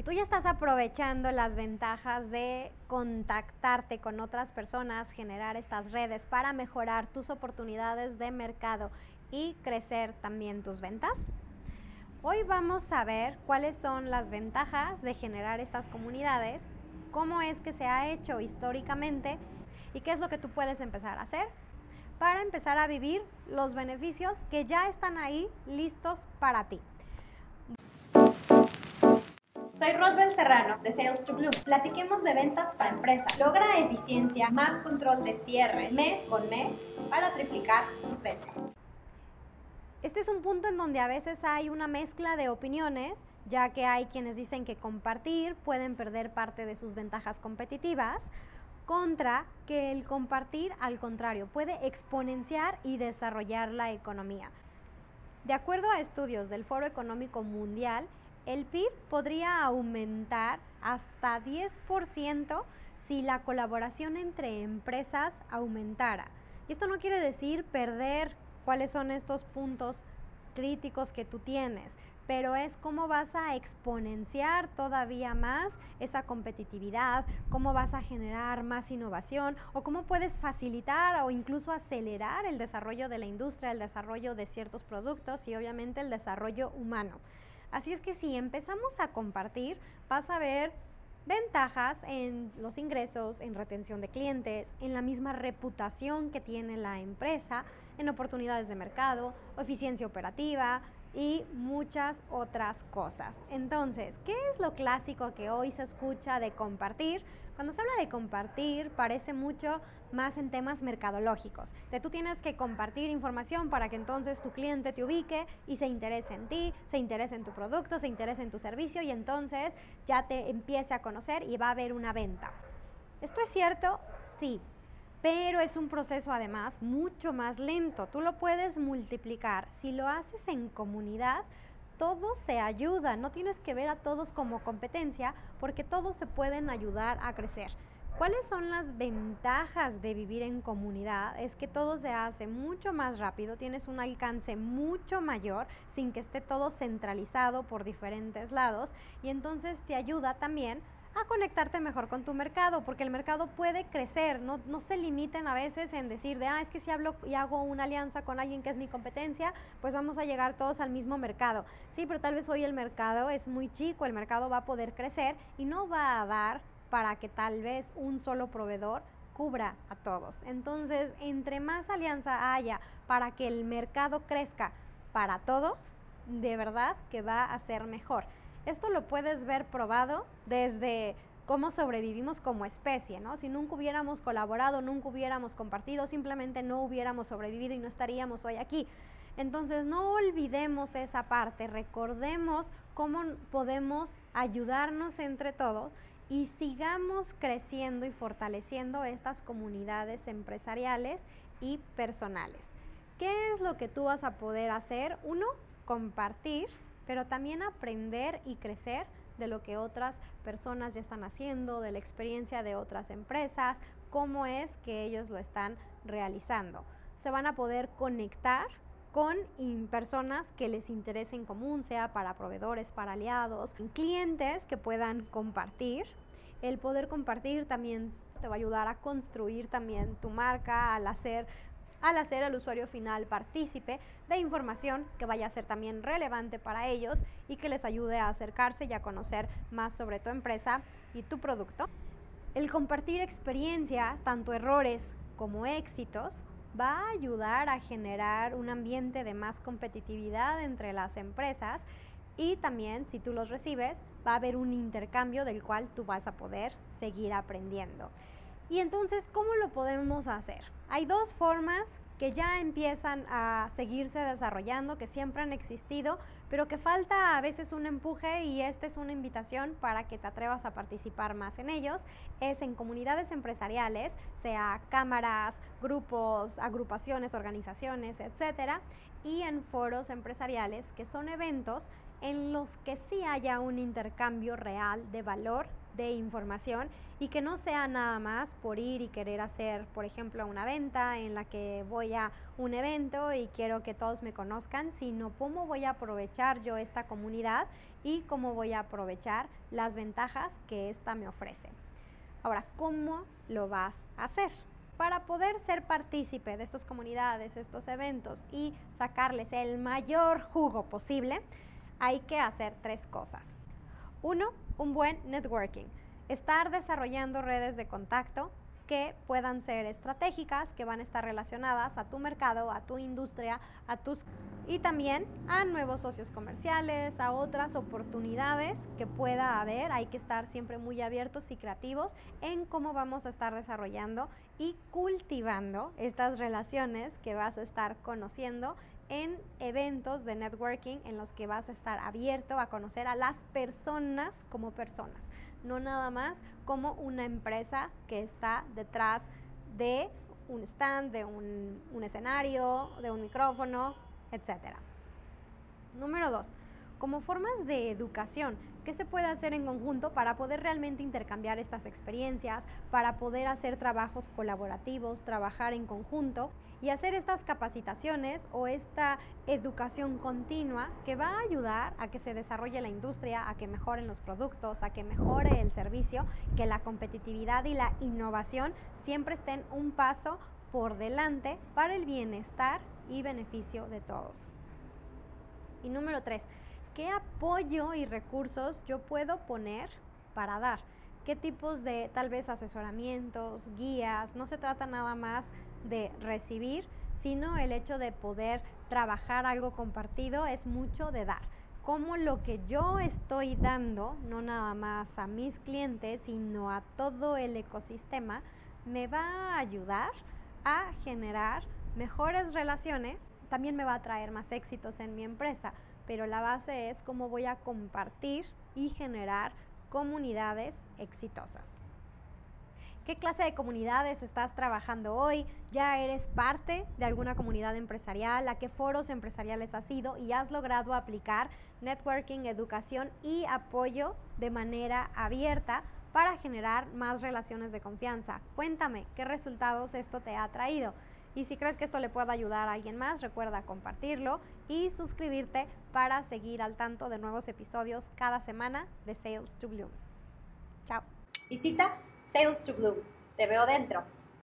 y tú ya estás aprovechando las ventajas de contactarte con otras personas, generar estas redes para mejorar tus oportunidades de mercado y crecer también tus ventas. Hoy vamos a ver cuáles son las ventajas de generar estas comunidades, cómo es que se ha hecho históricamente y qué es lo que tú puedes empezar a hacer para empezar a vivir los beneficios que ya están ahí listos para ti. Soy Rosbel Serrano de Sales to Blue. Platiquemos de ventas para empresas. Logra eficiencia, más control de cierre mes con mes para triplicar tus ventas. Este es un punto en donde a veces hay una mezcla de opiniones, ya que hay quienes dicen que compartir pueden perder parte de sus ventajas competitivas, contra que el compartir, al contrario, puede exponenciar y desarrollar la economía. De acuerdo a estudios del Foro Económico Mundial, el PIB podría aumentar hasta 10% si la colaboración entre empresas aumentara. Y esto no quiere decir perder cuáles son estos puntos críticos que tú tienes, pero es cómo vas a exponenciar todavía más esa competitividad, cómo vas a generar más innovación o cómo puedes facilitar o incluso acelerar el desarrollo de la industria, el desarrollo de ciertos productos y obviamente el desarrollo humano. Así es que si empezamos a compartir, vas a ver ventajas en los ingresos, en retención de clientes, en la misma reputación que tiene la empresa, en oportunidades de mercado, eficiencia operativa, y muchas otras cosas. Entonces, ¿qué es lo clásico que hoy se escucha de compartir? Cuando se habla de compartir, parece mucho más en temas mercadológicos. De tú tienes que compartir información para que entonces tu cliente te ubique y se interese en ti, se interese en tu producto, se interese en tu servicio y entonces ya te empiece a conocer y va a haber una venta. ¿Esto es cierto? Sí, pero es un proceso además mucho más lento. Tú lo puedes multiplicar. Si lo haces en comunidad, todos se ayudan. No tienes que ver a todos como competencia porque todos se pueden ayudar a crecer. ¿Cuáles son las ventajas de vivir en comunidad? Es que todo se hace mucho más rápido, tienes un alcance mucho mayor sin que esté todo centralizado por diferentes lados y entonces te ayuda también a conectarte mejor con tu mercado, porque el mercado puede crecer, no, no se limiten a veces en decir de, ah, es que si hablo y hago una alianza con alguien que es mi competencia, pues vamos a llegar todos al mismo mercado. Sí, pero tal vez hoy el mercado es muy chico, el mercado va a poder crecer y no va a dar para que tal vez un solo proveedor cubra a todos. Entonces, entre más alianza haya para que el mercado crezca para todos, de verdad que va a ser mejor. Esto lo puedes ver probado desde cómo sobrevivimos como especie, ¿no? Si nunca hubiéramos colaborado, nunca hubiéramos compartido, simplemente no hubiéramos sobrevivido y no estaríamos hoy aquí. Entonces no olvidemos esa parte, recordemos cómo podemos ayudarnos entre todos y sigamos creciendo y fortaleciendo estas comunidades empresariales y personales. ¿Qué es lo que tú vas a poder hacer? Uno, compartir pero también aprender y crecer de lo que otras personas ya están haciendo, de la experiencia de otras empresas, cómo es que ellos lo están realizando. Se van a poder conectar con personas que les interese en común, sea para proveedores, para aliados, clientes que puedan compartir. El poder compartir también te va a ayudar a construir también tu marca, al hacer al hacer al usuario final partícipe de información que vaya a ser también relevante para ellos y que les ayude a acercarse y a conocer más sobre tu empresa y tu producto. El compartir experiencias, tanto errores como éxitos, va a ayudar a generar un ambiente de más competitividad entre las empresas y también si tú los recibes va a haber un intercambio del cual tú vas a poder seguir aprendiendo. Y entonces, ¿cómo lo podemos hacer? Hay dos formas que ya empiezan a seguirse desarrollando, que siempre han existido, pero que falta a veces un empuje y esta es una invitación para que te atrevas a participar más en ellos. Es en comunidades empresariales, sea cámaras, grupos, agrupaciones, organizaciones, etcétera, y en foros empresariales, que son eventos en los que sí haya un intercambio real de valor, de información y que no sea nada más por ir y querer hacer, por ejemplo, una venta en la que voy a un evento y quiero que todos me conozcan, sino cómo voy a aprovechar yo esta comunidad y cómo voy a aprovechar las ventajas que esta me ofrece. Ahora, ¿cómo lo vas a hacer? Para poder ser partícipe de estas comunidades, estos eventos y sacarles el mayor jugo posible, hay que hacer tres cosas. Uno, un buen networking. Estar desarrollando redes de contacto que puedan ser estratégicas, que van a estar relacionadas a tu mercado, a tu industria, a tus y también a nuevos socios comerciales, a otras oportunidades que pueda haber. Hay que estar siempre muy abiertos y creativos en cómo vamos a estar desarrollando y cultivando estas relaciones que vas a estar conociendo en eventos de networking en los que vas a estar abierto a conocer a las personas como personas no nada más como una empresa que está detrás de un stand, de un, escenario, de un micrófono, etc. Número dos, como formas de educación. ¿Qué se puede hacer en conjunto para poder realmente intercambiar estas experiencias, para poder hacer trabajos colaborativos, trabajar en conjunto y hacer estas capacitaciones o esta educación continua que va a ayudar a que se desarrolle la industria, a que mejoren los productos, a que mejore el servicio, que la competitividad y la innovación siempre estén un paso por delante para el bienestar y beneficio de todos. Y número tres, ¿qué apoyo y recursos yo puedo poner para dar? ¿Qué tipos de tal vez asesoramientos, guías? No se trata nada más de recibir, sino el hecho de poder trabajar algo compartido es mucho de dar. Cómo lo que yo estoy dando, no nada más a mis clientes, sino a todo el ecosistema, me va a ayudar a generar mejores relaciones, también me va a traer más éxitos en mi empresa pero la base es cómo voy a compartir y generar comunidades exitosas. ¿Qué clase de comunidades estás trabajando hoy? ¿Ya eres parte de alguna comunidad empresarial? ¿A qué foros empresariales has ido y has logrado aplicar networking, educación y apoyo de manera abierta para generar más relaciones de confianza? Cuéntame qué resultados esto te ha traído. Y si crees que esto le puede ayudar a alguien más, recuerda compartirlo y suscribirte para seguir al tanto de nuevos episodios cada semana de Sales to Bloom. Chao. Visita Sales to Bloom. Te veo dentro.